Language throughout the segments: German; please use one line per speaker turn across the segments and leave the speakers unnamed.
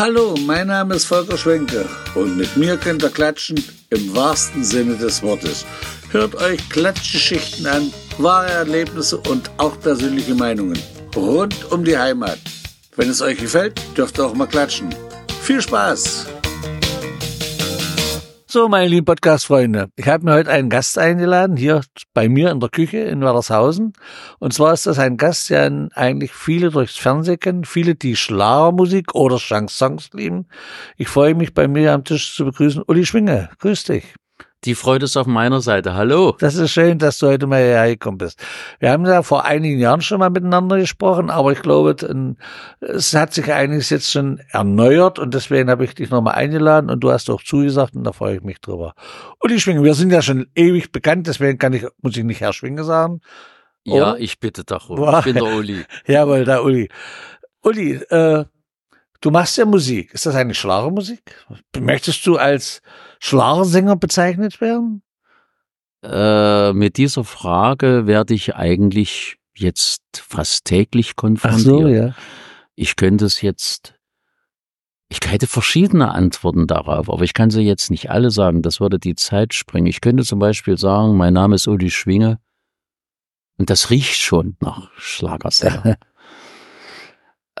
Hallo, mein Name ist Volker Schwenke und mit mir könnt ihr klatschen im wahrsten Sinne des Wortes. Hört euch Klatschgeschichten an, wahre Erlebnisse und auch persönliche Meinungen rund um die Heimat. Wenn es euch gefällt, dürft ihr auch mal klatschen. Viel Spaß! So, meine lieben Podcast-Freunde, ich habe mir heute einen Gast eingeladen, hier bei mir in der Küche in Werdershausen. Und zwar ist das ein Gast, der eigentlich viele durchs Fernsehen kennen, viele, die Schlagermusik oder Chansons lieben. Ich freue mich, bei mir am Tisch zu begrüßen, Uli Schwinge. Grüß dich.
Die Freude ist auf meiner Seite. Hallo.
Das ist schön, dass du heute mal hierher gekommen bist. Wir haben ja vor einigen Jahren schon mal miteinander gesprochen, aber ich glaube, es hat sich einiges jetzt schon erneuert und deswegen habe ich dich nochmal eingeladen und du hast auch zugesagt und da freue ich mich drüber. Und die Schwinge, wir sind ja schon ewig bekannt, deswegen kann ich, muss ich nicht Herr Schwinge sagen.
Ja, ich bitte doch. Ich bin der Uli.
Jawohl, der Uli. Uli, äh, du machst ja Musik. Ist das eine Schlagermusik? Möchtest du als Schlagersänger bezeichnet werden?
Äh, mit dieser Frage werde ich eigentlich jetzt fast täglich konfrontiert. Ach so, ja. Ich könnte es jetzt, ich hätte verschiedene Antworten darauf, aber ich kann sie jetzt nicht alle sagen. Das würde die Zeit springen. Ich könnte zum Beispiel sagen, mein Name ist Uli Schwinge und das riecht schon nach Schlagersänger.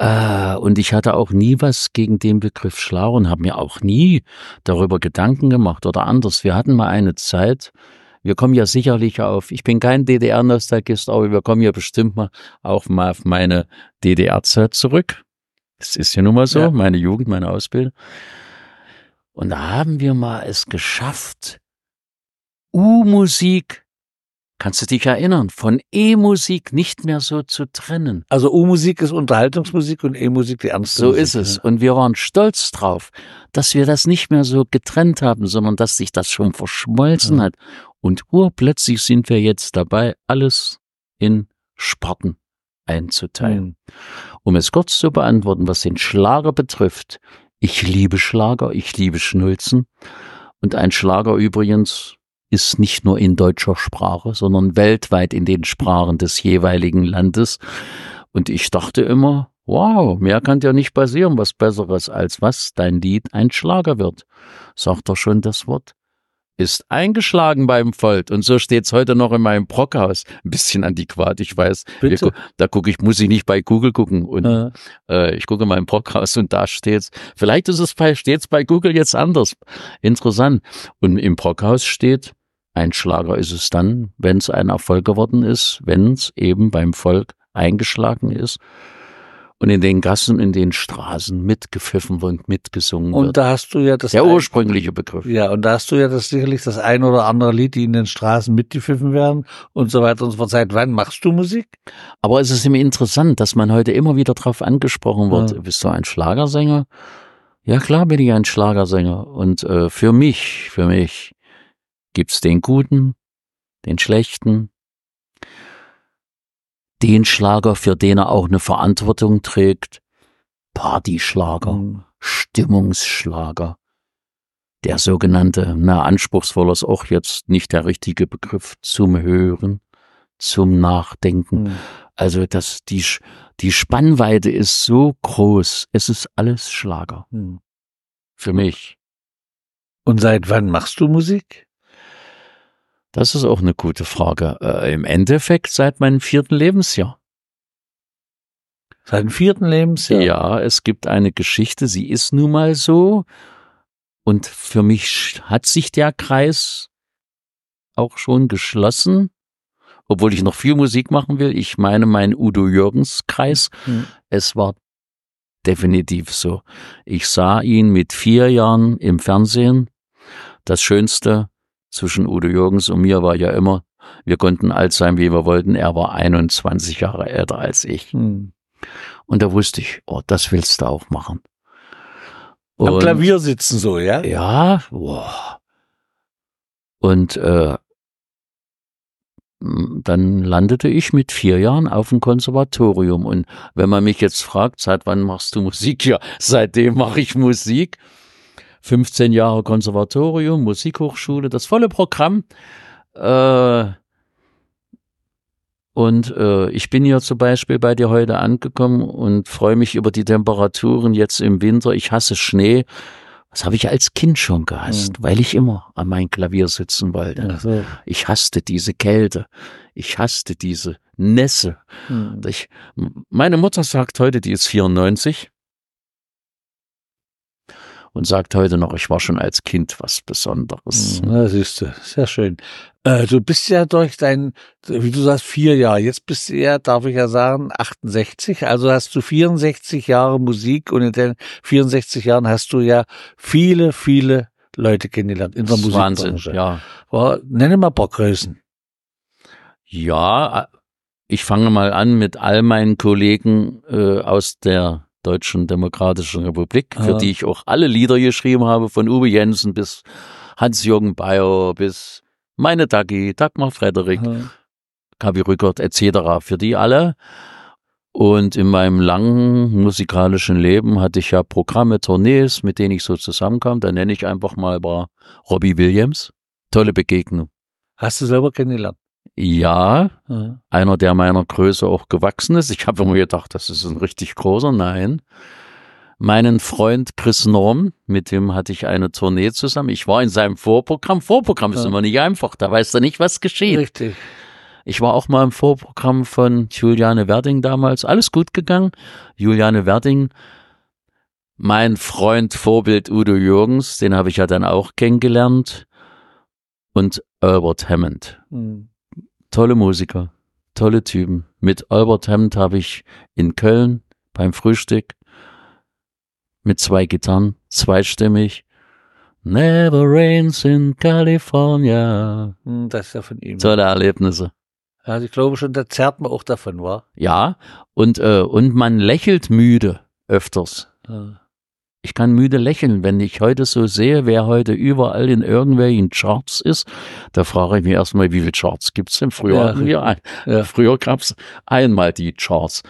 Äh, und ich hatte auch nie was gegen den Begriff Schlager und habe mir auch nie darüber Gedanken gemacht oder anders. Wir hatten mal eine Zeit, wir kommen ja sicherlich auf, ich bin kein DDR-Nostalgist, aber wir kommen ja bestimmt mal auch mal auf meine DDR-Zeit zurück. Das ist ja nun mal so, ja. meine Jugend, meine Ausbildung. Und da haben wir mal es geschafft, U-Musik Kannst du dich erinnern, von E-Musik nicht mehr so zu trennen?
Also U-Musik ist Unterhaltungsmusik und E-Musik die ernste
So
Musik,
ist es. Und wir waren stolz drauf, dass wir das nicht mehr so getrennt haben, sondern dass sich das schon verschmolzen ja. hat. Und urplötzlich sind wir jetzt dabei, alles in Sparten einzuteilen. Mhm. Um es kurz zu beantworten, was den Schlager betrifft. Ich liebe Schlager, ich liebe Schnulzen. Und ein Schlager übrigens, ist nicht nur in deutscher Sprache, sondern weltweit in den Sprachen des jeweiligen Landes. Und ich dachte immer, wow, mehr kann ja nicht passieren, was Besseres, als was dein Lied ein Schlager wird. Sagt doch schon das Wort. Ist eingeschlagen beim Volt. Und so steht's heute noch in meinem Brockhaus. Ein bisschen antiquat, ich weiß. Bitte? da gucke ich, muss ich nicht bei Google gucken. Und ja. äh, ich gucke mal im Brockhaus und da steht's. Vielleicht ist es bei, steht's bei Google jetzt anders. Interessant. Und im Brockhaus steht, ein Schlager ist es dann, wenn es ein Erfolg geworden ist, wenn es eben beim Volk eingeschlagen ist und in den Gassen, in den Straßen mitgepfiffen und mitgesungen
und wird. Und da hast du ja das
der ursprüngliche Begriff.
Ja, und da hast du ja das sicherlich das ein oder andere Lied, die in den Straßen mitgepfiffen werden und so weiter und so fort. Seit wann machst du Musik?
Aber es ist immer interessant, dass man heute immer wieder darauf angesprochen wird. Ja. Bist du ein Schlagersänger? Ja, klar bin ich ein Schlagersänger. Und äh, für mich, für mich gibt's den Guten, den Schlechten, den Schlager, für den er auch eine Verantwortung trägt, Partyschlager, mhm. Stimmungsschlager, der sogenannte, na, anspruchsvoller ist auch jetzt nicht der richtige Begriff, zum Hören, zum Nachdenken. Mhm. Also das, die, die Spannweite ist so groß, es ist alles Schlager. Mhm. Für mich.
Und seit wann machst du Musik?
Das ist auch eine gute Frage. Äh, Im Endeffekt seit meinem vierten Lebensjahr.
Seit dem vierten Lebensjahr?
Ja, es gibt eine Geschichte, sie ist nun mal so. Und für mich hat sich der Kreis auch schon geschlossen, obwohl ich noch viel Musik machen will. Ich meine mein Udo Jürgens Kreis. Mhm. Es war definitiv so. Ich sah ihn mit vier Jahren im Fernsehen. Das Schönste, zwischen Udo Jürgens und mir war ja immer, wir konnten alt sein, wie wir wollten. Er war 21 Jahre älter als ich. Hm. Und da wusste ich, oh, das willst du auch machen.
Und, Am Klavier sitzen so, ja?
Ja, boah. Und äh, dann landete ich mit vier Jahren auf dem Konservatorium. Und wenn man mich jetzt fragt, seit wann machst du Musik? Ja, seitdem mache ich Musik. 15 Jahre Konservatorium, Musikhochschule, das volle Programm. Äh, Und äh, ich bin hier zum Beispiel bei dir heute angekommen und freue mich über die Temperaturen jetzt im Winter. Ich hasse Schnee. Das habe ich als Kind schon gehasst,
Mhm.
weil ich immer an mein Klavier sitzen wollte.
So.
Ich hasste diese Kälte. Ich hasste diese Nässe.
Hm.
Ich, meine Mutter sagt heute, die ist 94 und sagt heute noch, ich war schon als Kind was Besonderes.
Na, siehst du, sehr schön. Äh, du bist ja durch dein, wie du sagst, vier Jahre. Jetzt bist du ja, darf ich ja sagen, 68. Also hast du 64 Jahre Musik und in den 64 Jahren hast du ja viele, viele Leute kennengelernt in der
Das ist Wahnsinn,
Musikbranche.
ja.
War, nenne mal ein paar Größen.
Ja, ich fange mal an mit all meinen Kollegen äh, aus der Deutschen Demokratischen Republik, für die ich auch alle Lieder geschrieben habe, von Uwe Jensen bis Hans-Jürgen Bayer bis meine Dagi, Dagmar Frederik. Kavi Rückert etc. Für die alle. Und in meinem langen musikalischen Leben hatte ich ja Programme, Tournees, mit denen ich so zusammenkam. Da nenne ich einfach mal war Robbie Williams. Tolle Begegnung.
Hast du selber kennengelernt?
Ja,
Ja.
einer, der meiner Größe auch gewachsen ist. Ich habe immer gedacht, das ist ein richtig großer. Nein. Meinen Freund Chris Norm, mit dem hatte ich eine Tournee zusammen. Ich war in seinem Vorprogramm. Vorprogramm ist
Ja.
immer nicht einfach. Da weißt du nicht, was geschieht.
Richtig.
Ich war auch mal im Vorprogramm von Juliane Werding damals. Alles gut gegangen. Juliane Werding, mein Freund, Vorbild Udo Jürgens, den habe ich ja dann auch kennengelernt. Und Albert Hammond
Hm.
Tolle Musiker, tolle Typen. Mit Albert Hammond habe ich in Köln beim Frühstück mit zwei Gitarren, zweistimmig. Never rains in California.
Hm, Das ist ja von ihm.
Tolle Erlebnisse.
Ja, ich glaube schon, da zerrt man auch davon, war.
Ja, und, äh, und man lächelt müde öfters.
Ja.
Ich kann müde lächeln, wenn ich heute so sehe, wer heute überall in irgendwelchen Charts ist. Da frage ich mich erstmal, wie viele Charts gibt's denn? Früher
Ja,
hatten wir ein,
Ja.
Früher gab's einmal die Charts.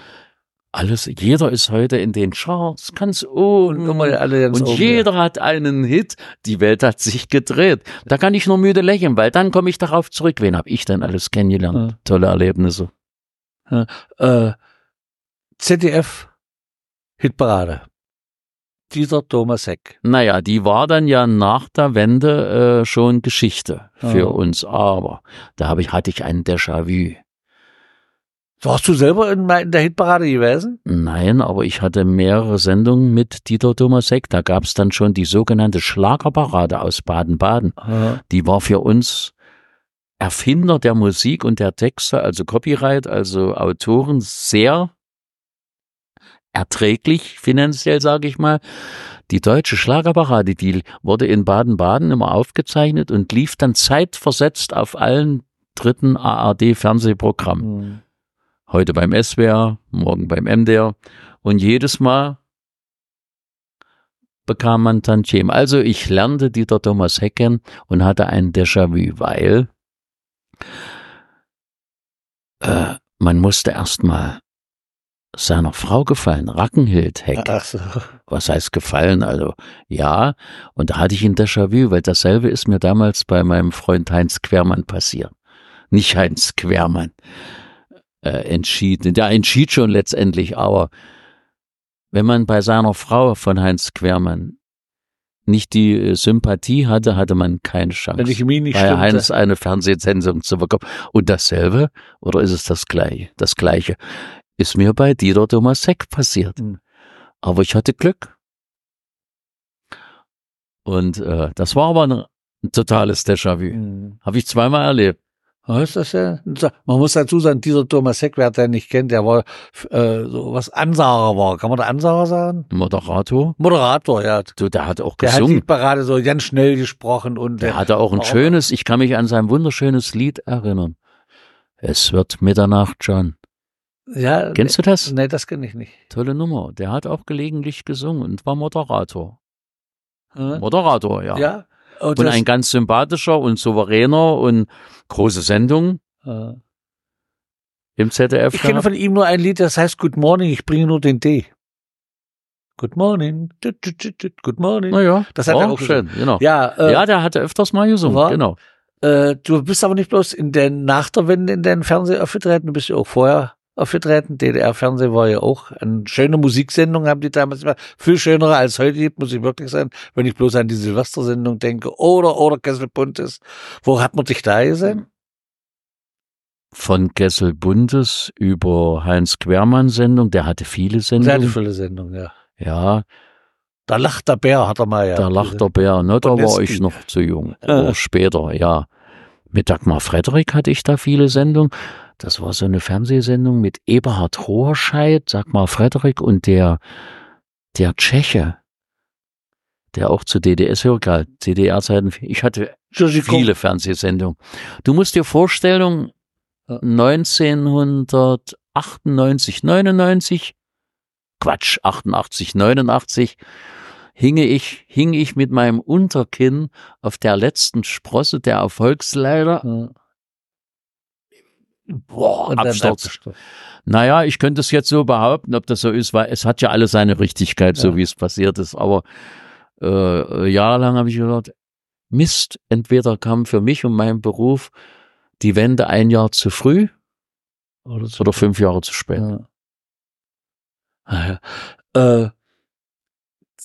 Alles, jeder ist heute in den Charts, ganz oben.
Und alle ganz
Und
oben,
jeder hat einen Hit. Die Welt hat sich gedreht. Da kann ich nur müde lächeln, weil dann komme ich darauf zurück. Wen habe ich denn alles kennengelernt?
Ja.
Tolle Erlebnisse.
Äh, ZDF Hitparade. Dieser Thomas Heck.
Naja, die war dann ja nach der Wende äh, schon Geschichte für
Ja.
uns. Aber da hab ich, hatte ich ein Déjà-vu.
Warst du selber in, der Hitparade gewesen?
Nein, aber ich hatte mehrere Sendungen mit Dieter Thomas Heck. Da gab's dann schon die sogenannte Schlagerparade aus Baden-Baden.
Ja.
Die war für uns Erfinder der Musik und der Texte, also Copyright, also Autoren, sehr erträglich finanziell, sage ich mal. Die deutsche Schlagerparade, die wurde in Baden-Baden immer aufgezeichnet und lief dann zeitversetzt auf allen dritten ARD-Fernsehprogrammen.
Hm.
Heute beim SWR, morgen beim MDR. Und jedes Mal bekam man Tantiem. Also ich lernte Dieter Thomas Heck kennen und hatte ein Déjà-vu, weil äh, man musste erstmal seiner Frau gefallen, Rackenhild Heck.
Ach so.
Was heißt gefallen? Also ja, und da hatte ich ein Déjà-vu, weil dasselbe ist mir damals bei meinem Freund Heinz Quermann passiert. Nicht Heinz Quermann äh, entschieden. Der entschied schon letztendlich, aber wenn man bei seiner Frau von Heinz Quermann nicht die äh, Sympathie hatte, hatte man keine Chance.
Wenn die Chemie nicht
bei
stimmte.
Heinz eine Fernsehsendung zu bekommen. Und dasselbe, oder ist es das gleiche? Das gleiche ist mir bei Dieter Thomas Heck passiert.
Hm.
Aber ich hatte Glück. Und äh, das war aber ein, ein totales Déjà-vu.
Hm.
Habe ich zweimal erlebt.
Ist das ja? Man muss dazu sagen, dieser Thomas Heck, wer den nicht kennt, der war äh, so was Ansager war. Kann man da Ansager sagen?
Moderator.
Moderator, ja.
Du, der hat auch
Der hat die
gesungen.
Parade so ganz schnell gesprochen und
Der hatte auch ein schönes, ich kann mich an sein wunderschönes Lied erinnern. Es wird Mitternacht, John.
Ja,
Kennst du das?
Nee, das kenne ich nicht.
Tolle Nummer. Der hat auch gelegentlich gesungen und war Moderator.
Hm?
Moderator, ja.
Ja. Und
Und
das-
ein ganz sympathischer und souveräner und große Sendung
äh,
im ZDF.
ich kenne von ihm nur ein Lied, das heißt Good Morning, ich bringe nur den D. Good Morning, Good Morning.
Naja,
Das hat
war
er auch
schön, genau.
Ja, äh,
ja, der hatte öfters mal gesungen,
war-
genau.
Äh, du bist aber nicht bloß in den, nach der Wende in den Fernseher aufgetreten, du bist ja auch vorher aufgetreten. DDR-Fernsehen war ja auch eine schöne Musiksendung, haben die damals gemacht. Viel schönere als heute gibt, muss ich wirklich sagen, wenn ich bloß an die Silvestersendung denke. Oder, oder Kessel Buntes. Wo hat man dich da gesehen?
Von Kessel Buntes über Heinz Quermann Sendung, der hatte viele
Der
Sendungen.
hatte viele Sendungen, ja.
Ja,
Da lacht der Bär, hat er mal, ja.
da lacht der Bär, ne, da war ich noch zu jung. Aber später, ja. Mit Dagmar Frederik hatte ich da viele Sendungen. Das war so eine Fernsehsendung mit Eberhard Rohrscheid, Dagmar Frederik und der, der Tscheche, der auch zu DDS galt, DDR-Zeiten. Ich hatte viele Fernsehsendungen. Du musst dir vorstellen,
Ja.
1998, 99, Quatsch, 88, 89, hinge ich, hing ich mit meinem Unterkinn auf der letzten Sprosse der Erfolgsleiter. Boah,
Und dann
Absturz.
abgestürzt.
Naja, ich könnte es jetzt so behaupten, ob das so ist, weil es hat ja alles seine Richtigkeit, so
Ja.
wie es passiert ist. Aber äh, jahrelang habe ich gedacht, Mist, entweder kam für mich und meinen Beruf die Wende ein Jahr zu früh
Oder so.
oder fünf Jahre zu spät.
Ja. Ah, ja. Äh,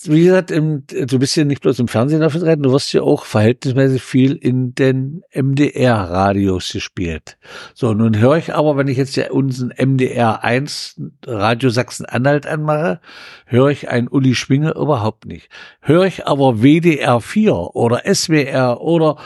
wie gesagt, im, du bist ja nicht bloß im Fernsehen aufgetreten, du wirst ja auch verhältnismäßig viel in den MDR-Radios gespielt. So, nun höre ich aber, wenn ich jetzt ja unseren MDR 1 Radio Sachsen-Anhalt anmache, höre ich einen Uli Schwinge überhaupt nicht. Höre ich aber WDR 4 oder SWR oder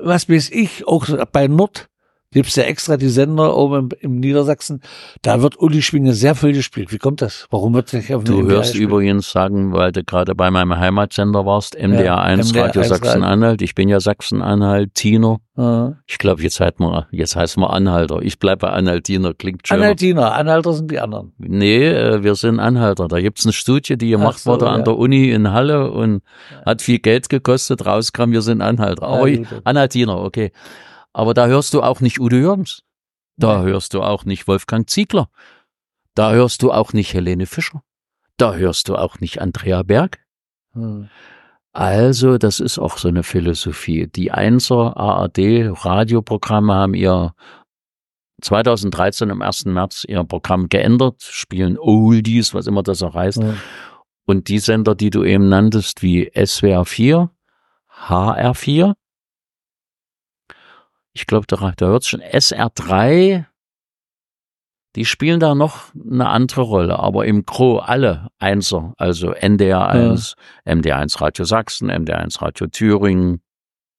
was weiß ich, auch bei Nord, gibt's ja extra die Sender oben im, im Niedersachsen, da wird Uli Schwinge sehr viel gespielt. Wie kommt das? Warum wird nicht auf dem
Du hörst
gespielt?
übrigens sagen, weil du gerade bei meinem Heimatsender warst, MDR 1
MDR
Radio
1
Sachsen-Anhalt. Ich bin ja Sachsen-Anhalt, Tiner.
Ja.
Ich glaube, jetzt, halt mal, jetzt heißt man Anhalter. Ich bleibe bei Anhaltiner, klingt schön.
Anhaltiner, Anhalter sind die anderen.
Nee, äh, wir sind Anhalter. Da gibt's eine Studie, die
Ach
gemacht
so,
wurde
ja.
an der Uni in Halle und hat viel Geld gekostet. Rauskam, wir sind Anhalter. Aber
Ja.
Anhaltiner, okay. Aber da hörst du auch nicht Udo Jürgens. Da hörst du auch nicht Wolfgang Ziegler. Da hörst du auch nicht Helene Fischer. Da hörst du auch nicht Andrea Berg.
Hm.
Also, das ist auch so eine Philosophie. Die Einser ARD Radioprogramme haben ihr 2013 am 1. März ihr Programm geändert, spielen Oldies, was immer das auch heißt.
Ja.
Und die Sender, die du eben nanntest, wie SWR 4, HR 4, ich glaube, da, da hört schon SR 3, die spielen da noch eine andere Rolle, aber im Gro alle Einser, also NDR 1, MDR 1 Radio Sachsen, MDR 1 Radio Thüringen,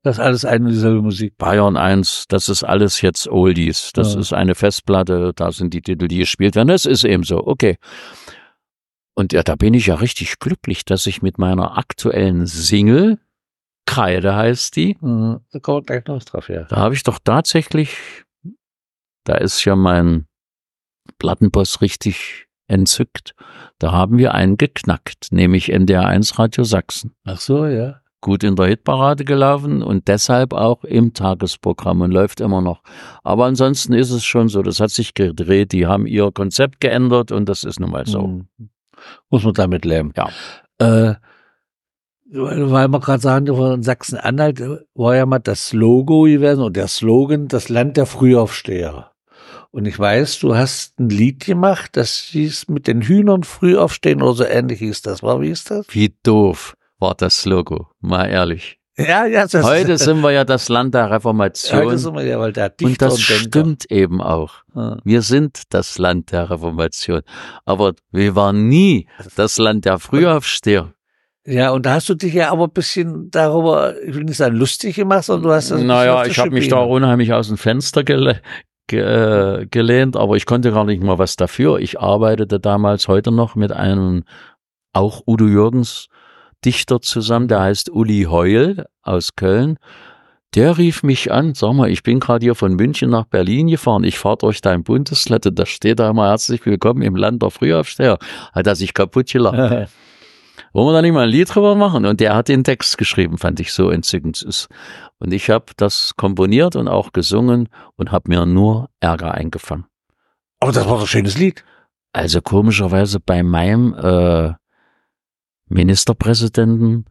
Das ist alles eine und dieselbe Musik.
Bayern 1, das ist alles jetzt Oldies. Das
Ja.
ist eine Festplatte, da sind die Titel, die gespielt werden. Das ist eben so, okay. Und ja, da bin ich ja richtig glücklich, dass ich mit meiner aktuellen Single, Kreide heißt die,
Hm. Da kommen wir gleich noch drauf, ja.
da habe ich doch tatsächlich, da ist ja mein Plattenboss richtig entzückt. Da haben wir einen geknackt, nämlich NDR 1 Radio Sachsen.
Ach so, ja.
gut in der Hitparade gelaufen und deshalb auch im Tagesprogramm und läuft immer noch. Aber ansonsten ist es schon so, das hat sich gedreht, die haben ihr Konzept geändert und das ist nun mal so.
Hm. Muss man damit leben.
Ja.
Äh, weil wir gerade sagen, in Sachsen-Anhalt war ja mal das Logo gewesen und der Slogan, das Land der Frühaufsteher. Und ich weiß, du hast ein Lied gemacht, das hieß mit den Hühnern früh aufstehen oder so ähnlich hieß das. War, wie ist das?
Wie doof war das Logo, mal ehrlich.
Ja, ja, das
Heute sind wir ja das Land der
heute
Reformation
sind wir ja, weil der Dichter
und das
Denker-
stimmt eben auch. Wir sind das Land der Reformation, aber wir waren nie das Land der Frühaufsteher.
Ja, und da hast du dich ja aber ein bisschen darüber, ich will nicht sagen lustig gemacht, sondern du hast das
Naja, ich habe mich da unheimlich aus dem Fenster gele ge äh, gelehnt, aber ich konnte gar nicht mal was dafür. Ich arbeitete damals heute noch mit einem auch Udo Jürgens Dichter zusammen, der heißt Uli Heul aus Köln. Der rief mich an, sag mal, ich bin gerade hier von München nach Berlin gefahren, ich fahre durch dein Bundesland und da steht da mal herzlich willkommen im Land der Frühaufsteher. Hat er sich kaputt gelacht. Wollen wir da nicht mal ein Lied drüber machen? Und der hat den Text geschrieben, fand ich so entzückend. Und ich habe das komponiert und auch gesungen und habe mir nur Ärger eingefangen.
aber das war doch ein schönes Lied.
Also komischerweise bei meinem äh, Ministerpräsidenten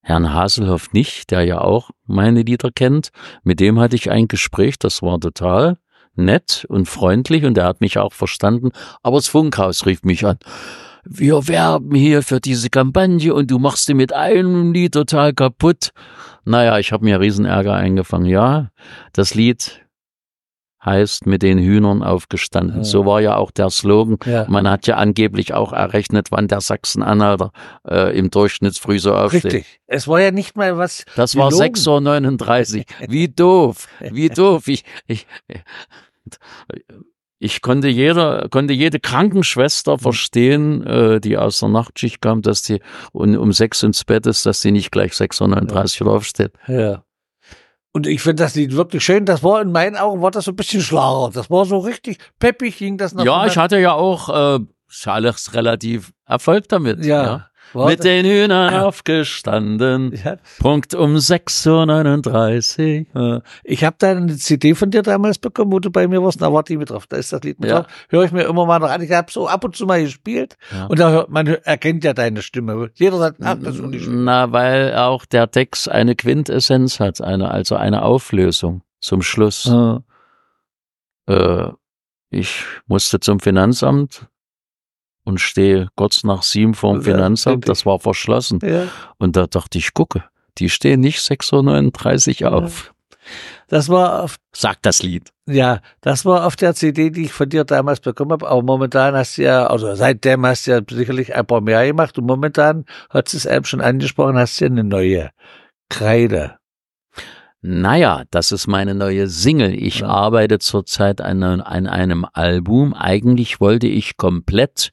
Herrn Haselhoff nicht, der ja auch meine Lieder kennt. Mit dem hatte ich ein Gespräch, das war total nett und freundlich und er hat mich auch verstanden. Aber das Funkhaus rief mich an. Wir werben hier für diese Kampagne und du machst sie mit einem Lied total kaputt. Naja, ich habe mir Riesenärger eingefangen. Ja, das Lied heißt mit den Hühnern aufgestanden. Ja. So war ja auch der Slogan. Ja. Man hat ja angeblich auch errechnet, wann der Sachsen-Anhalter äh, im Durchschnitt früh so aufsteht. Richtig.
Es war ja nicht mal was.
Das war 6.39 Uhr. Wie doof. Wie doof. Ich, ich, ich konnte jeder, konnte jede Krankenschwester mhm. verstehen, äh, die aus der Nachtschicht kam, dass die und um sechs ins Bett ist, dass sie nicht gleich 6.39 Uhr aufsteht.
Ja. Und ich finde das Lied wirklich schön. Das war in meinen Augen war das so ein bisschen schlager. Das war so richtig peppig, ging das
nach. Ja, ich hatte ja auch äh, alles relativ Erfolg damit. ja. ja. Warte. Mit den Hühnern aufgestanden. Ja. Punkt um 6.39
Uhr. Ich habe da eine CD von dir damals bekommen, wo du bei mir warst. Da war die mit drauf. Da ist das Lied mit ja. drauf. Höre ich mir immer mal noch an. Ich habe so ab und zu mal gespielt. Ja. Und da hört, man erkennt ja deine Stimme. Jeder sagt, ach, das ist nicht
Na, weil auch der Text eine Quintessenz hat. Eine, also eine Auflösung zum Schluss. Ja. Äh, ich musste zum Finanzamt und stehe kurz nach sieben vorm Finanzamt, das war verschlossen. Ja. Und da dachte ich, gucke, die stehen nicht 6.39 Uhr auf.
Das war auf,
sagt das Lied.
Ja, das war auf der CD, die ich von dir damals bekommen habe. Aber momentan hast du ja, also seitdem hast du ja sicherlich ein paar mehr gemacht. Und momentan hat es eben schon angesprochen, hast du ja eine neue Kreide.
Naja, das ist meine neue Single. Ich ja. arbeite zurzeit an, an einem Album. Eigentlich wollte ich komplett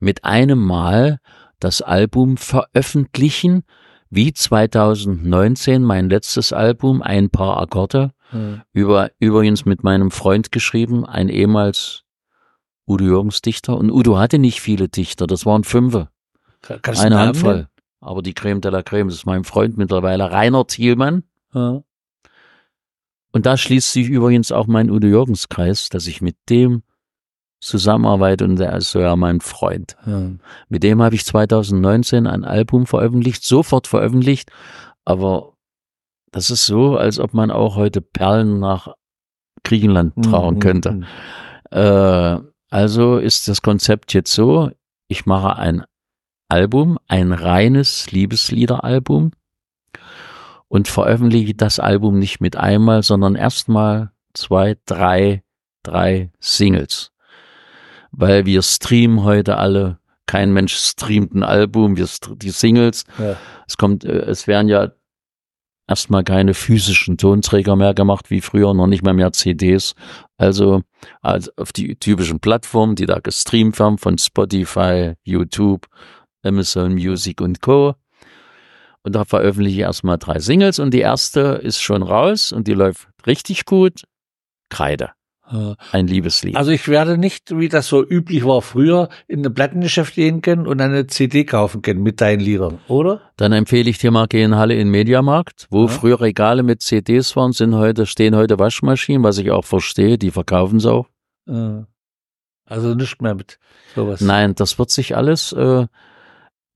mit einem Mal das Album veröffentlichen, wie 2019 mein letztes Album, ein paar Akkorde, mhm. über, übrigens mit meinem Freund geschrieben, ein ehemals Udo Jürgens Dichter. Und Udo hatte nicht viele Dichter, das waren fünfe. Eine Handvoll. Aber die Creme de la Creme, das ist mein Freund mittlerweile, Rainer Thielmann. Ja. Und da schließt sich übrigens auch mein Udo Jürgens Kreis, dass ich mit dem zusammenarbeite und der ist so ja mein Freund. Ja. Mit dem habe ich 2019 ein Album veröffentlicht, sofort veröffentlicht, aber das ist so, als ob man auch heute Perlen nach Griechenland trauen mhm. könnte. Mhm. Äh, also ist das Konzept jetzt so, ich mache ein Album, ein reines Liebesliederalbum und veröffentliche das Album nicht mit einmal, sondern erstmal zwei, drei, drei Singles. Weil wir streamen heute alle, kein Mensch streamt ein Album, wir die Singles. Ja. Es kommt, äh, es werden ja erstmal keine physischen Tonträger mehr gemacht wie früher, noch nicht mal mehr CDs. Also, also auf die typischen Plattformen, die da gestreamt werden von Spotify, YouTube, Amazon Music und Co. Und da veröffentliche ich erstmal drei Singles und die erste ist schon raus und die läuft richtig gut. Kreide. Ein Liebeslied.
Also ich werde nicht, wie das so üblich war früher, in ein Plattengeschäft gehen können und eine CD kaufen können mit deinen Liedern, oder?
Dann empfehle ich dir mal, geh in Halle in Mediamarkt, wo ja. früher Regale mit CDs waren, sind heute, stehen heute Waschmaschinen, was ich auch verstehe, die verkaufen sie auch.
Also nicht mehr mit sowas.
Nein, das wird sich alles, äh,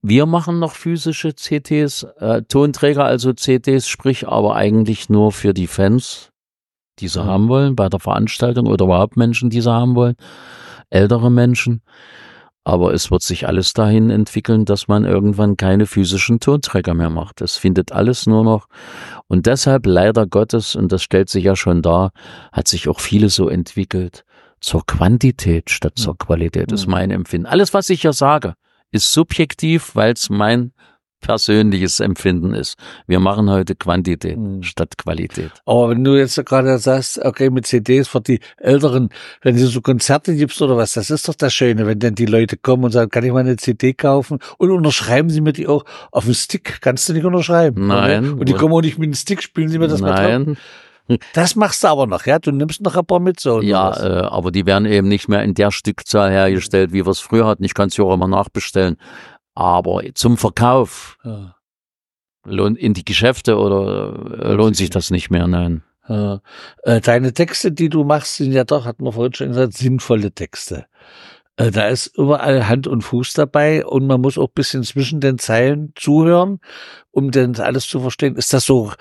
wir machen noch physische CTs, äh, Tonträger, also CDs, sprich aber eigentlich nur für die Fans, die sie mhm. haben wollen bei der Veranstaltung oder überhaupt Menschen, die sie haben wollen, ältere Menschen. Aber es wird sich alles dahin entwickeln, dass man irgendwann keine physischen Tonträger mehr macht. Es findet alles nur noch. Und deshalb leider Gottes, und das stellt sich ja schon dar, hat sich auch vieles so entwickelt zur Quantität statt zur Qualität, ist mhm. mein Empfinden. Alles, was ich ja sage, ist subjektiv, weil es mein persönliches Empfinden ist. Wir machen heute Quantität mhm. statt Qualität.
Aber wenn du jetzt gerade sagst, okay, mit CDs für die Älteren, wenn du so Konzerte gibst oder was, das ist doch das Schöne, wenn dann die Leute kommen und sagen, kann ich mal eine CD kaufen und unterschreiben sie mir die auch auf dem Stick, kannst du nicht unterschreiben.
Nein.
Oder? Und die kommen auch nicht mit dem Stick, spielen sie mir das
Nein. mal drauf.
Das machst du aber noch, ja? Du nimmst noch ein paar mit so.
Ja, äh, aber die werden eben nicht mehr in der Stückzahl hergestellt, wie wir es früher hatten. Ich kann es ja auch immer nachbestellen. Aber zum Verkauf ja. lohnt in die Geschäfte oder äh, lohnt sich das nicht mehr, nein.
Ja. Äh, deine Texte, die du machst, sind ja doch, hat man vorhin schon gesagt, sinnvolle Texte. Äh, Da ist überall Hand und Fuß dabei und man muss auch ein bisschen zwischen den Zeilen zuhören, um denn alles zu verstehen. Ist das so,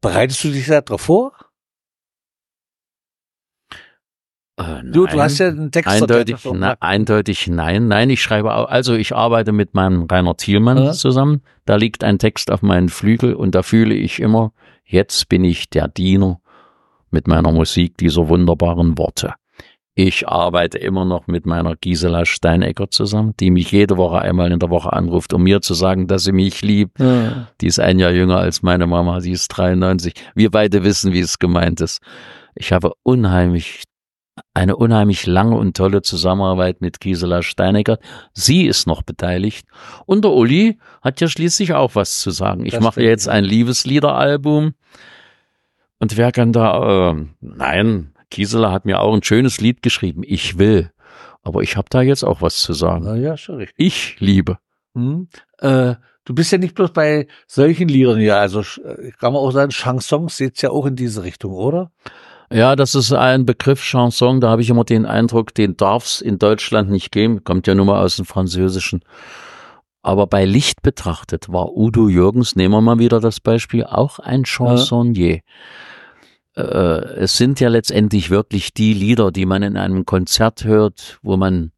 bereitest du dich da drauf vor?
Äh,
Du, du hast ja einen Text
Eindeutig, na, eindeutig nein. Nein, ich schreibe auch, also ich arbeite mit meinem Rainer Thielmann
Ja.
zusammen. Da liegt ein Text auf meinen Flügel und da fühle ich immer, jetzt bin ich der Diener mit meiner Musik dieser wunderbaren Worte. Ich arbeite immer noch mit meiner Gisela Steinecker zusammen, die mich jede Woche einmal in der Woche anruft, um mir zu sagen, dass sie mich liebt.
Ja.
Die ist ein Jahr jünger als meine Mama, die ist 93. Wir beide wissen, wie es gemeint ist. Ich habe unheimlich, eine unheimlich lange und tolle Zusammenarbeit mit Gisela Steinecker. Sie ist noch beteiligt. Und der Uli hat ja schließlich auch was zu sagen. Ich
Das
mache jetzt ein Liebesliederalbum. Und wer kann da, äh, nein, Gisela hat mir auch ein schönes Lied geschrieben. Ich will. Aber ich habe da jetzt auch was zu sagen.
Na ja, schon richtig.
Ich liebe.
Hm. Äh, du bist ja nicht bloß bei solchen Liedern hier, also äh, kann man auch sagen, Chansons geht's ja auch in diese Richtung, oder?
Ja, das ist ein Begriff Chanson, da habe ich immer den Eindruck, den darf's in Deutschland nicht geben, kommt ja nur mal aus dem Französischen. Aber bei Licht betrachtet war Udo Jürgens, nehmen wir mal wieder das Beispiel, auch ein Chansonnier. Äh, es sind ja letztendlich wirklich die Lieder, die man in einem Konzert hört, wo man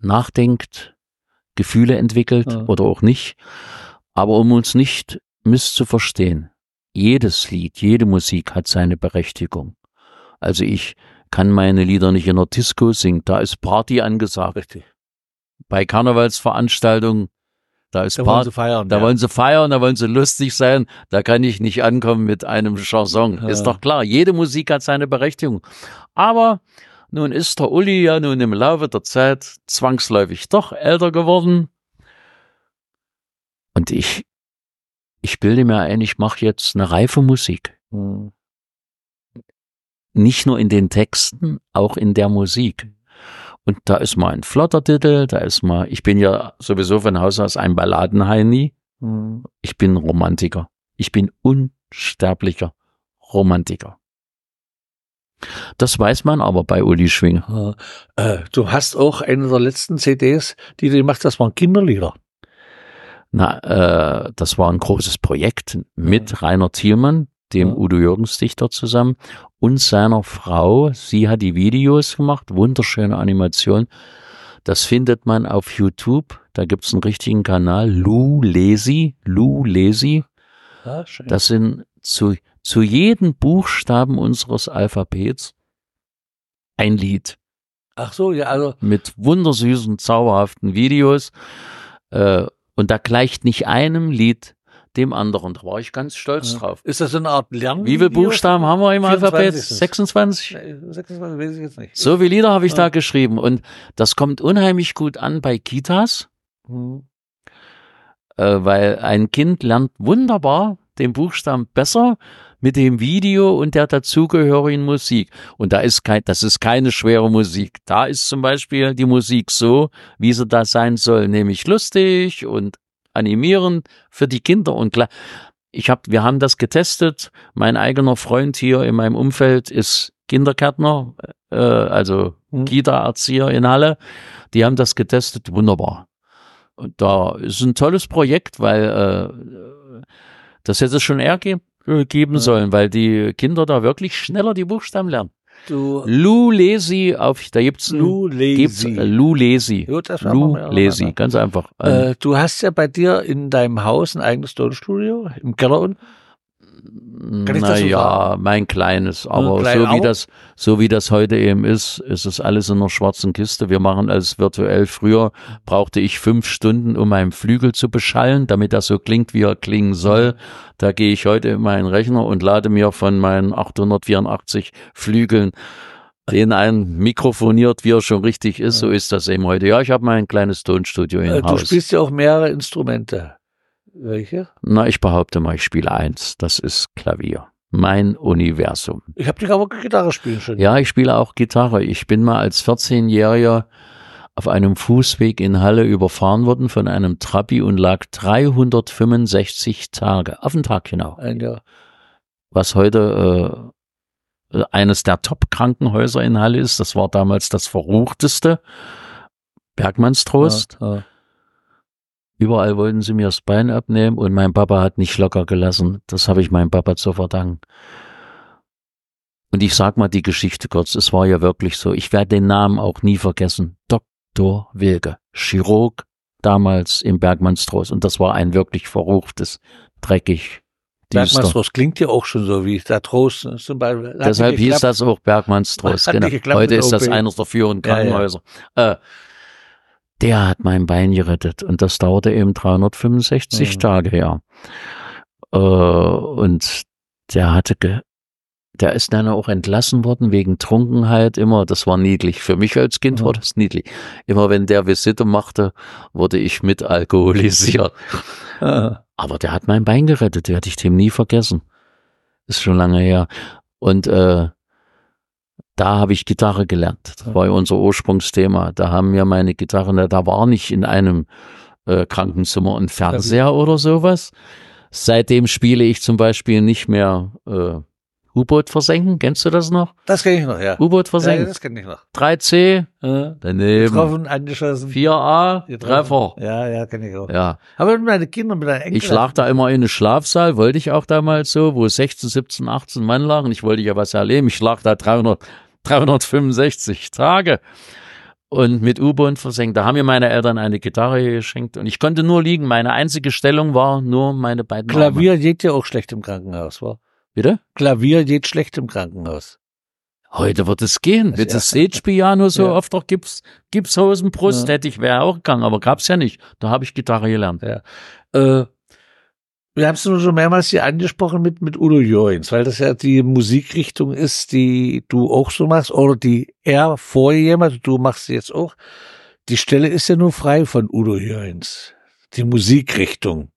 nachdenkt, Gefühle entwickelt
Ja.
oder auch nicht. Aber um uns nicht misszuverstehen, jedes Lied, jede Musik hat seine Berechtigung. Also ich kann meine Lieder nicht in der Disco singen, da ist Party angesagt.
Richtig.
Bei Karnevalsveranstaltungen, da ist
Da wollen sie feiern.
Da
ja.
wollen sie feiern, da wollen sie lustig sein, da kann ich nicht ankommen mit einem Chanson.
Ja.
Ist doch klar, jede Musik hat seine Berechtigung. Aber nun ist der Uli ja nun im Laufe der Zeit zwangsläufig doch älter geworden. Und ich, ich bilde mir ein, ich mache jetzt eine reife Musik.
Hm.
Nicht nur in den Texten, auch in der Musik. Und da ist mal ein flotter Titel, da ist mal, ich bin ja sowieso von Haus aus ein Balladenheini.
Hm.
Ich bin Romantiker. Ich bin unsterblicher Romantiker. Das weiß man aber bei Uli Schwinger.
Äh, du hast auch eine der letzten CDs, die du gemacht hast, waren Kinderlieder.
Na, äh, das war ein großes Projekt mit Rainer Thielmann, dem
Ja.
Udo Jürgens Dichter zusammen und seiner Frau. Sie hat die Videos gemacht, wunderschöne Animation. Das findet man auf YouTube. Da gibt's einen richtigen Kanal, Lou Lesi, Lou Lesi.
Schön.
Das sind zu, zu jedem Buchstaben unseres Alphabets ein Lied
Ach so, ja, also
mit wundersüßen, zauberhaften Videos. Äh, und da gleicht nicht einem Lied dem anderen. Da war ich ganz stolz
Ja.
drauf.
ist das so eine Art Lern?
Wie viele Buchstaben haben wir im
24
Alphabet?
ist es.
26?
26 weiß ich jetzt nicht.
So viele Lieder habe ich
Ja.
da geschrieben. Und das kommt unheimlich gut an bei Kitas,
Hm.
äh, weil ein Kind lernt wunderbar den Buchstaben besser mit dem Video und der dazugehörigen Musik. Und da ist kein, das ist keine schwere Musik. Da ist zum Beispiel die Musik so, wie sie da sein soll, nämlich lustig und animierend für die Kinder und klar. Ich hab, wir haben das getestet. Mein eigener Freund hier in meinem Umfeld ist Kindergärtner, äh, also
Hm.
Kita-Erzieher in Halle. Die haben das getestet, wunderbar. Und da ist ein tolles Projekt, weil äh, das hätte es schon eher äh, geben sollen, weil die Kinder da wirklich schneller die Buchstaben lernen.
Du,
Lu Lesi auf, da gibt's
Lou
gibt's,
Lazy.
äh, Lu Lesi.
Gut, das ja
Lesi, ganz einfach.
Äh, du hast ja bei dir in deinem Haus ein eigenes Tonstudio im Keller unten. Das so
naja,
sagen?
mein kleines, aber
klein,
so wie das, so wie das heute eben ist, ist es alles in einer schwarzen Kiste. Wir machen alles virtuell. Früher brauchte ich fünf Stunden, um meinen Flügel zu beschallen, damit er so klingt, wie er klingen soll. Da gehe ich heute in meinen Rechner und lade mir von meinen 884 Flügeln den ein mikrofoniert, wie er schon richtig ist. So ist das eben heute. Ja, ich habe mein kleines Tonstudio im
Äh, du
Haus.
spielst ja auch mehrere Instrumente. Welche?
Na, ich behaupte mal, ich spiele eins. Das ist Klavier. Mein Universum.
Ich habe dich aber Gitarre spielen schon.
Ja, ich spiele auch Gitarre. Ich bin mal als 14-Jähriger auf einem Fußweg in Halle überfahren worden von einem Trabi und lag 365 Tage, auf den Tag genau,
Ein Jahr.
was heute äh, eines der Top-Krankenhäuser in Halle ist. Das war damals das verruchteste. Bergmannstrost.
Ja, ja.
Überall wollten sie mir das Bein abnehmen und mein Papa hat nicht locker gelassen. Das habe ich meinem Papa zu verdanken. Und ich sag mal die Geschichte kurz. Es war ja wirklich so. Ich werde den Namen auch nie vergessen. Dr. Wilke, Chirurg, damals im Bergmannstrost. Und das war ein wirklich verruchtes, dreckig, düster.
Bergmannstrost klingt ja auch schon so wie der Trost zum Beispiel.
Deshalb hieß das auch Bergmannstrost.
Hat
Genau. Heute ist das eines der führenden
Ja, ja.
Krankenhäuser. Äh, der hat mein Bein gerettet und das dauerte eben 365
Mhm.
Tage, ja. Äh, und der hatte, ge der ist dann auch entlassen worden wegen Trunkenheit immer. Das war niedlich. Für mich als Kind war
Mhm.
das niedlich. Immer wenn der Visite machte, wurde ich mit alkoholisiert.
Ja.
Aber der hat mein Bein gerettet, werde ich dem nie vergessen. Ist schon lange her. Und äh, da habe ich Gitarre gelernt. Das war ja unser Ursprungsthema. Da haben wir meine Gitarre, da war nicht in einem äh, Krankenzimmer ein Fernseher oder sowas. Seitdem spiele ich zum Beispiel nicht mehr äh, U-Boot versenken. Kennst du das noch?
Das kenne ich noch, ja.
U-Boot
ja
versenken.
das kenne ich noch.
3C,
Ja.
daneben.
Getroffen, angeschossen.
4A,
getroffen.
Treffer.
Ja, ja, kenne ich auch.
Ja.
Aber mit meinen Kindern, mit deinen Enkeln.
Ich lag da immer in den Schlafsaal, wollte ich auch damals so, wo 16, 17, 18 Mann lagen. Ich wollte ja was erleben. Ich lag da 300, 365 Tage und mit U-Boot versenkt. Da haben mir meine Eltern eine Gitarre geschenkt und ich konnte nur liegen. Meine einzige Stellung war nur meine beiden Arme.
Klavier geht ja auch schlecht im Krankenhaus, wa?
Bitte?
Klavier geht schlecht im Krankenhaus.
Heute wird es gehen.
Das- ja.
das Sage-Piano so
Ja.
oft doch Gips, Gipshosenbrust
Ja.
hätte ich, wäre auch gegangen, aber gab's ja nicht. Da habe ich Gitarre gelernt.
Ja. Äh, wir haben es nur schon mehrmals hier angesprochen mit, mit Udo Jürgens, weil das ja die Musikrichtung ist, die du auch so machst, oder die er vorher jemand, du machst sie jetzt auch. Die Stelle ist ja nur frei von Udo Jürgens. Die Musikrichtung.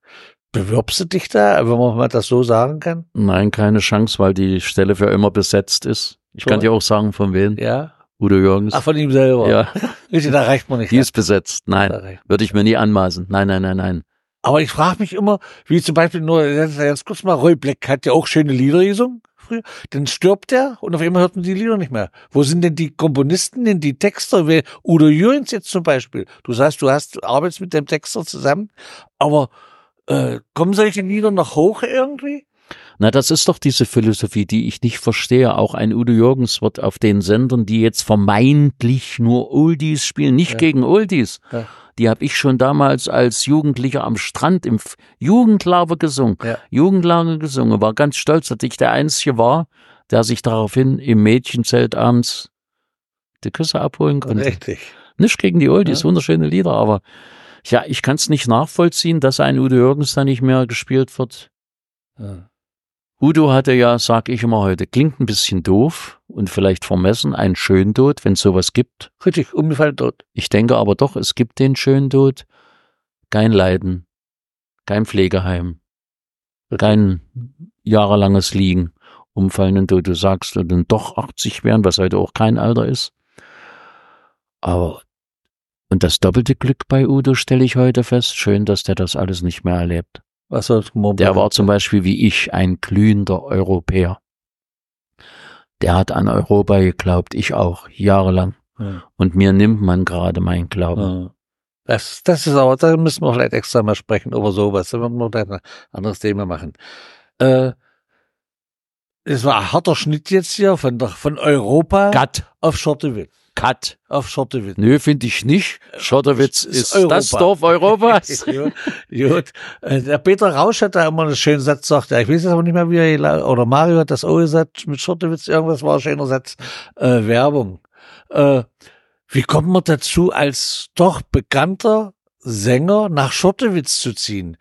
Bewirbst du dich da, wenn man mal das so sagen kann?
Nein, keine Chance, weil die Stelle für immer besetzt ist. Ich
So.
kann dir auch sagen, von wem.
Ja.
Udo Jürgens.
Ach, von ihm selber.
ja,
da reicht man nicht.
die ist besetzt. Nein, würde ich mir nie anmaßen. Nein, nein, nein, nein.
Aber ich frage mich immer, wie zum Beispiel nur, ganz kurz mal, Roy Black hat ja auch schöne Lieder gesungen früher. Dann stirbt er und auf einmal hört man die Lieder nicht mehr. Wo sind denn die Komponisten, denn die Texter? Wer, Udo Jürgens jetzt zum Beispiel. Du sagst, du hast, arbeitest mit dem Texter zusammen, aber äh, kommen solche Lieder noch hoch irgendwie?
Na, das ist doch diese Philosophie, die ich nicht verstehe. Auch ein Udo Jürgens wird auf den Sendern, die jetzt vermeintlich nur Oldies spielen, nicht
Ja.
gegen Oldies.
Ja.
Die habe ich schon damals als Jugendlicher am Strand im Jugendlager gesungen.
Ja.
Jugendlager gesungen, war ganz stolz, dass ich der Einzige war, der sich daraufhin im Mädchenzelt abends die Küsse abholen konnte.
Richtig.
Nicht gegen die Oldies,
Ja.
wunderschöne Lieder, aber ja, ich kann es nicht nachvollziehen, dass ein Udo Jürgens da nicht mehr gespielt wird.
Ja.
Udo hatte ja, sag ich immer heute, klingt ein bisschen doof und vielleicht vermessen, ein Schöntod, wenn es sowas gibt.
Richtig, umgefallen tot.
Ich denke aber doch, es gibt den Schöntod. Kein Leiden, kein Pflegeheim, kein jahrelanges Liegen, umfallenden Tod. Du sagst, du dann doch 80 werden, was heute auch kein Alter ist. Aber, und das doppelte Glück bei Udo stelle ich heute fest. Schön, dass der das alles nicht mehr erlebt.
Was soll
Der war zum Beispiel wie ich ein glühender Europäer. Der hat an Europa geglaubt, ich auch, jahrelang.
Ja.
Und mir nimmt man gerade meinen Glauben.
Ja. Das, das ist aber, da müssen wir vielleicht extra mal sprechen über sowas. Da werden wir ein anderes Thema machen. Äh, es war ein harter Schnitt jetzt hier von, von Europa
Cut,
auf Schottewitz.
Cut.
Auf Schottewitz.
Nö, finde ich nicht. Schottowitz
Ist
ist,
Europa.
das Dorf Europas.
gut, gut. Äh, Der Peter Rausch hat da immer einen schönen Satz gesagt. Ich weiß jetzt aber nicht mehr, wie er, oder Mario hat das auch gesagt, mit Schottewitz, irgendwas war ein schöner Satz. Äh, Werbung. Äh, wie kommt man dazu, als doch bekannter Sänger nach Schottewitz zu ziehen?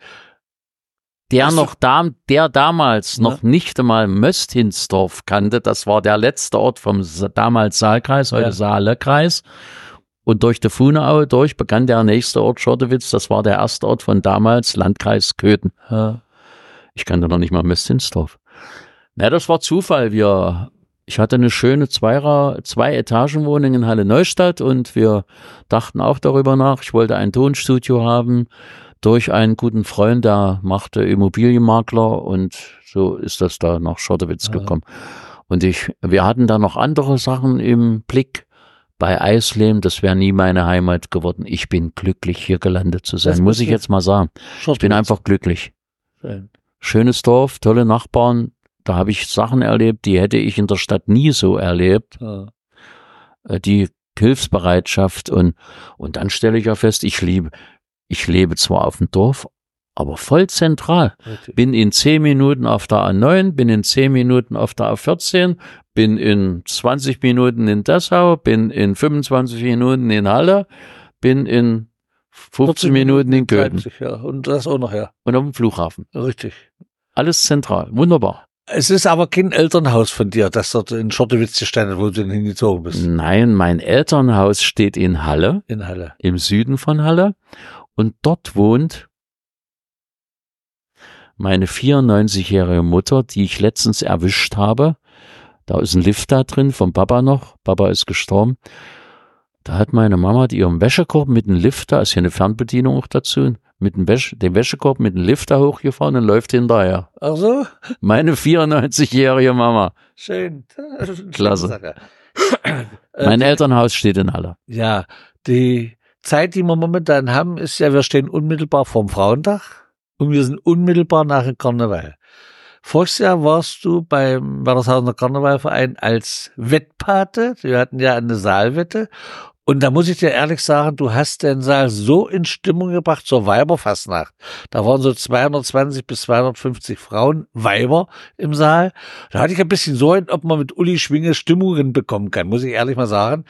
Der
Hast
noch da, der damals
Ne?
noch nicht einmal Möstinsdorf kannte, das war der letzte Ort vom damals Saalkreis, heute
Ja.
Saalekreis. Und durch die Funeaue durch begann der nächste Ort Schottewitz, das war der erste Ort von damals Landkreis Köthen.
Ja.
Ich kannte noch nicht mal Möstinsdorf. Na, das war Zufall. Wir, ich hatte eine schöne Zweier, zwei Etagenwohnung in Halle Neustadt und wir dachten auch darüber nach. Ich wollte ein Tonstudio haben durch einen guten Freund, der machte Immobilienmakler und so ist das da nach Schottewitz
Ja.
gekommen. Und ich, wir hatten da noch andere Sachen im Blick. bei Eisleben, das wäre nie meine Heimat geworden. Ich bin glücklich, hier gelandet zu sein,
Das
muss ich jetzt mal sagen. Ich bin einfach glücklich.
Schön.
Schönes Dorf, tolle Nachbarn. Da habe ich Sachen erlebt, die hätte ich in der Stadt nie so erlebt.
Ja.
Äh, Die Hilfsbereitschaft und, und dann stelle ich ja fest, ich liebe, ich lebe zwar auf dem Dorf, aber voll zentral.
Richtig.
Bin in zehn Minuten auf der A9, bin in zehn Minuten auf der A14, bin in 20 Minuten in Dessau, bin in 25 Minuten in Halle, bin in 15 Minuten in Köthen
Leipzig, Ja. Und das auch noch, ja.
und auf dem Flughafen.
Richtig.
Alles zentral. Wunderbar.
Es ist aber kein Elternhaus von dir, das dort in Schottewitz gestanden wo du hingezogen bist.
Nein, mein Elternhaus steht in Halle,
In Halle.
im Süden von Halle. Und dort wohnt meine 94-jährige Mutter, die ich letztens erwischt habe. Da ist ein Lift da drin, vom Papa noch. Papa ist gestorben. Da hat meine Mama die ihren Wäschekorb mit dem Lifter, ist hier eine Fernbedienung auch dazu, mit dem, Wäsche, dem Wäschekorb mit dem Lifter hochgefahren und läuft hinterher.
Ach so?
Meine 94-jährige Mama.
Schön.
Klasse.
Sache.
Mein Elternhaus steht in Halle.
Ja, die Zeit, die wir momentan haben, ist ja, wir stehen unmittelbar vorm Frauentag und wir sind unmittelbar nach dem Karneval. Voriges Jahr warst du beim Werdershausener Karnevalverein als Wettpate. Wir hatten ja eine Saalwette. Und da muss ich dir ehrlich sagen, du hast den Saal so in Stimmung gebracht zur Weiberfastnacht. Da waren so 220 bis 250 Frauen, Weiber im Saal. Da hatte ich ein bisschen Sorgen, ob man mit Uli Schwinge Stimmungen bekommen kann, muss ich ehrlich mal sagen.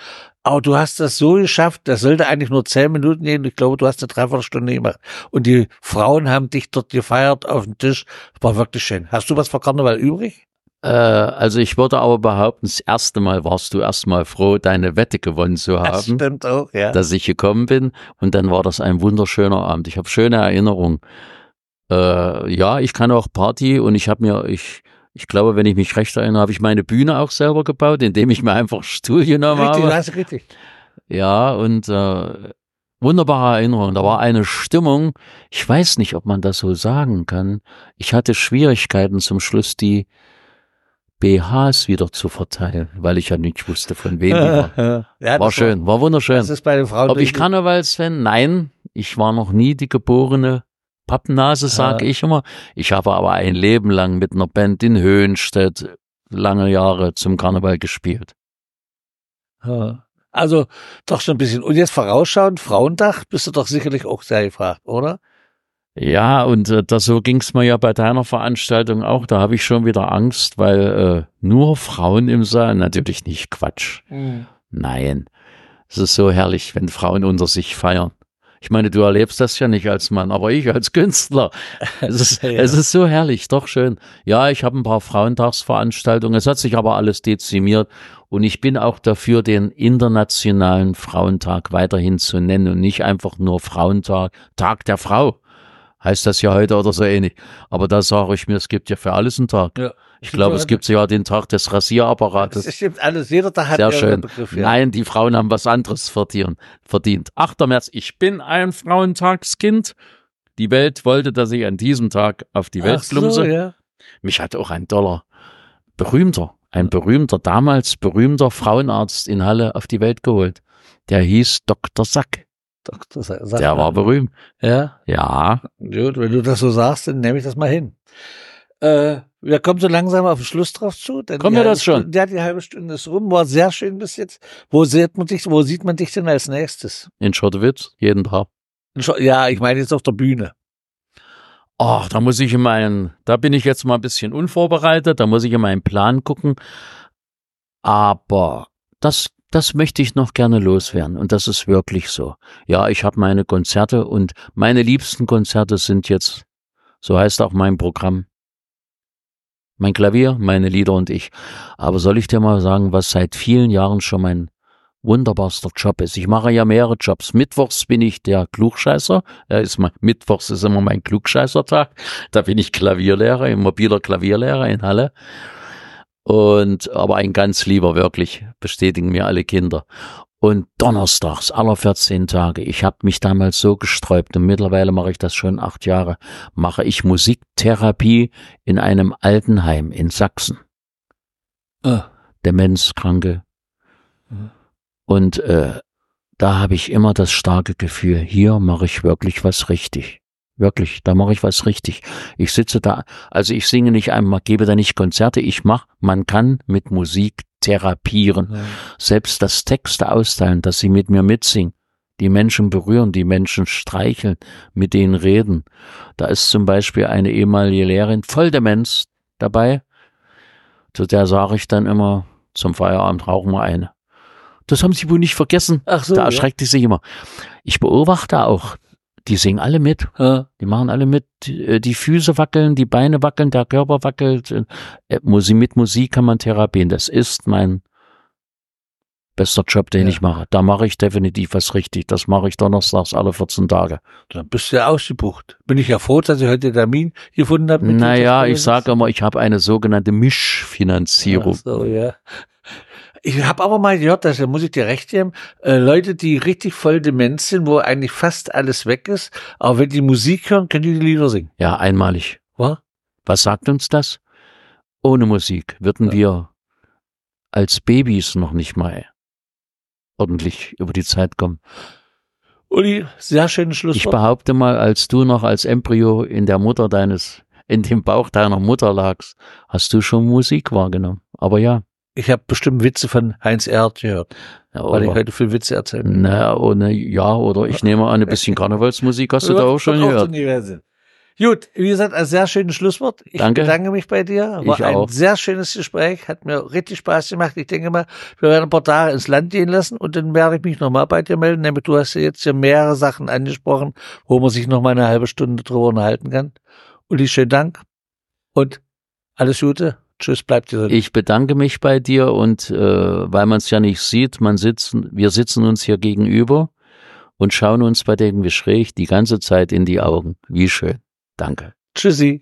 Aber du hast das so geschafft, das sollte eigentlich nur zehn Minuten gehen. Ich glaube, du hast eine Dreiviertelstunde gemacht. Und die Frauen haben dich dort gefeiert auf dem Tisch. War wirklich schön. Hast du was für Karneval übrig?
Äh, also ich würde aber behaupten, das erste Mal warst du erstmal froh, deine Wette gewonnen zu
Das
haben,
stimmt auch, ja.
dass ich gekommen bin. Und dann war das ein wunderschöner Abend. Ich habe schöne Erinnerungen. Äh, ja, ich kann auch Party und ich habe mir, ich, ich glaube, wenn ich mich recht erinnere, habe ich meine Bühne auch selber gebaut, indem ich mir einfach Stuhl genommen
richtig,
habe.
du hast richtig.
Ja, und äh, wunderbare Erinnerung. Da war eine Stimmung, ich weiß nicht, ob man das so sagen kann. Ich hatte Schwierigkeiten zum Schluss, die BHs wieder zu verteilen, weil ich ja nicht wusste, von wem die waren.
ja,
War
das
schön, war wunderschön.
Das ist bei den Frauen.
Ob ich Karnevalsfan? Nein, ich war noch nie die geborene Pappnase, sage
Ja.
ich immer. Ich habe aber ein Leben lang mit einer Band in Höhenstedt lange Jahre zum Karneval gespielt.
Ja. Also doch schon ein bisschen. Und jetzt vorausschauend, Frauentag, bist du doch sicherlich auch sehr gefragt, oder?
Ja, und äh, das, so ging's mir ja bei deiner Veranstaltung auch. Da habe ich schon wieder Angst, weil äh, nur Frauen im Saal, natürlich nicht Quatsch. Nein, es ist so herrlich, wenn Frauen unter sich feiern. Ich meine, du erlebst das ja nicht als Mann, aber ich als Künstler. Es ist,
Ja.
es ist so herrlich, doch schön. Ja, ich habe ein paar Frauentagsveranstaltungen. Es hat sich aber alles dezimiert. Und ich bin auch dafür, den internationalen Frauentag weiterhin zu nennen und nicht einfach nur Frauentag, Tag der Frau. Heißt das ja heute oder so ähnlich. Aber da sage ich mir, es gibt ja für alles einen Tag.
Ja.
Ich glaube, es gibt ja den Tag des Rasierapparats.
Das stimmt alles. Jeder Tag hat
Sehr schön.
Begriff. Ja.
Nein, die Frauen haben was anderes verdient. verdient. 8. März, ich bin ein Frauentagskind. Die Welt wollte, dass ich an diesem Tag auf die Welt
Ach so,
plumpse.
ja.
Mich hat auch ein toller, berühmter, ein berühmter, damals berühmter Frauenarzt in Halle auf die Welt geholt. Der hieß Dr. Sack.
Sag, sag
Der war berühmt.
Ja,
Ja,
gut, wenn du das so sagst, dann nehme ich das mal hin. Äh, wir kommen so langsam auf den Schluss drauf zu. Denn
Kommen wir das schon?
Stunde, ja, die halbe Stunde ist rum. War sehr schön bis jetzt. Wo sieht man dich, wo sieht man dich denn als nächstes?
in Schottewitz, jeden Tag.
Ja, ich meine jetzt auf der Bühne.
Ach, da muss ich in meinen, da bin ich jetzt mal ein bisschen unvorbereitet, da muss ich in meinen Plan gucken. Aber das, das möchte ich noch gerne loswerden und das ist wirklich so. Ja, ich habe meine Konzerte und meine liebsten Konzerte sind jetzt, so heißt auch mein Programm, mein Klavier, meine Lieder und ich. Aber soll ich dir mal sagen, was seit vielen Jahren schon mein wunderbarster Job ist? Ich mache ja mehrere Jobs. Mittwochs bin ich der Klugscheißer. Er ist mein, Mittwochs ist immer mein Klugscheißertag. Da bin ich Klavierlehrer, ein mobiler Klavierlehrer in Halle. Und, aber ein ganz lieber, wirklich, bestätigen mir alle Kinder. Und donnerstags, aller 14 Tage, ich habe mich damals so gesträubt und mittlerweile mache ich das schon acht Jahre, mache ich Musiktherapie in einem Altenheim in Sachsen.
Ah.
Demenzkranke.
Mhm.
Und äh, da habe ich immer das starke Gefühl, hier mache ich wirklich was richtig. Wirklich, da mache ich was richtig. Ich sitze da, also ich singe nicht einmal, gebe da nicht Konzerte, ich mache, man kann mit Musik therapieren. Ja. Selbst das Texte austeilen, dass sie mit mir mitsingen, die Menschen berühren, die Menschen streicheln, mit denen reden. Da ist zum Beispiel eine ehemalige Lehrerin voll Demenz dabei. Zu der sage ich dann immer, zum Feierabend rauchen wir eine. Das haben sie wohl nicht vergessen. Ach so, da erschreckt ja. sie sich immer. Ich beobachte auch die singen alle mit. Die machen alle mit. Äh, die Füße wackeln, die Beine wackeln, der Körper wackelt. Äh, mit Musik kann man therapieren. Das ist mein bester Job, den ja. ich mache. Da mache ich definitiv was richtig. Das mache ich donnerstags alle 14 Tage.
Dann bist du ja ausgebucht. Bin ich ja froh, dass ich heute den Termin gefunden habe.
Naja, ich sage immer, ich habe eine sogenannte Mischfinanzierung. Ach
so, ja. Ich habe aber mal gehört, dass, da muss ich dir recht geben, äh, Leute, die richtig voll dement sind, wo eigentlich fast alles weg ist, aber wenn die Musik hören, können die die Lieder singen.
Ja, einmalig. Was? Was sagt uns das? Ohne Musik würden ja. wir als Babys noch nicht mal ordentlich über die Zeit kommen.
Uli, sehr schönes Schlusswort.
Ich behaupte mal, als du noch als Embryo in der Mutter deines, in dem Bauch deiner Mutter lagst, hast du schon Musik wahrgenommen. Aber ja.
Ich habe bestimmt Witze von Heinz Erd gehört, ja, weil ich heute viel Witze erzähle.
Naja, ohne, ja, oder ich nehme an, ein bisschen Karnevalsmusik hast du da auch schon gehört.
Gut, wie gesagt, ein sehr schönes Schlusswort. Ich Danke. bedanke mich bei dir. War ich ein auch. sehr schönes Gespräch, hat mir richtig Spaß gemacht. Ich denke mal, wir werden ein paar Tage ins Land gehen lassen und dann werde ich mich nochmal bei dir melden. Nämlich du hast ja jetzt hier mehrere Sachen angesprochen, wo man sich noch mal eine halbe Stunde drüber unterhalten kann. Uli, schönen Dank und alles Gute. Tschüss, bleibt
dir. Ich bedanke mich bei dir und äh, weil man es ja nicht sieht, man sitzen, wir sitzen uns hier gegenüber und schauen uns bei dem Gespräch die ganze Zeit in die Augen. Wie schön. Danke.
Tschüssi.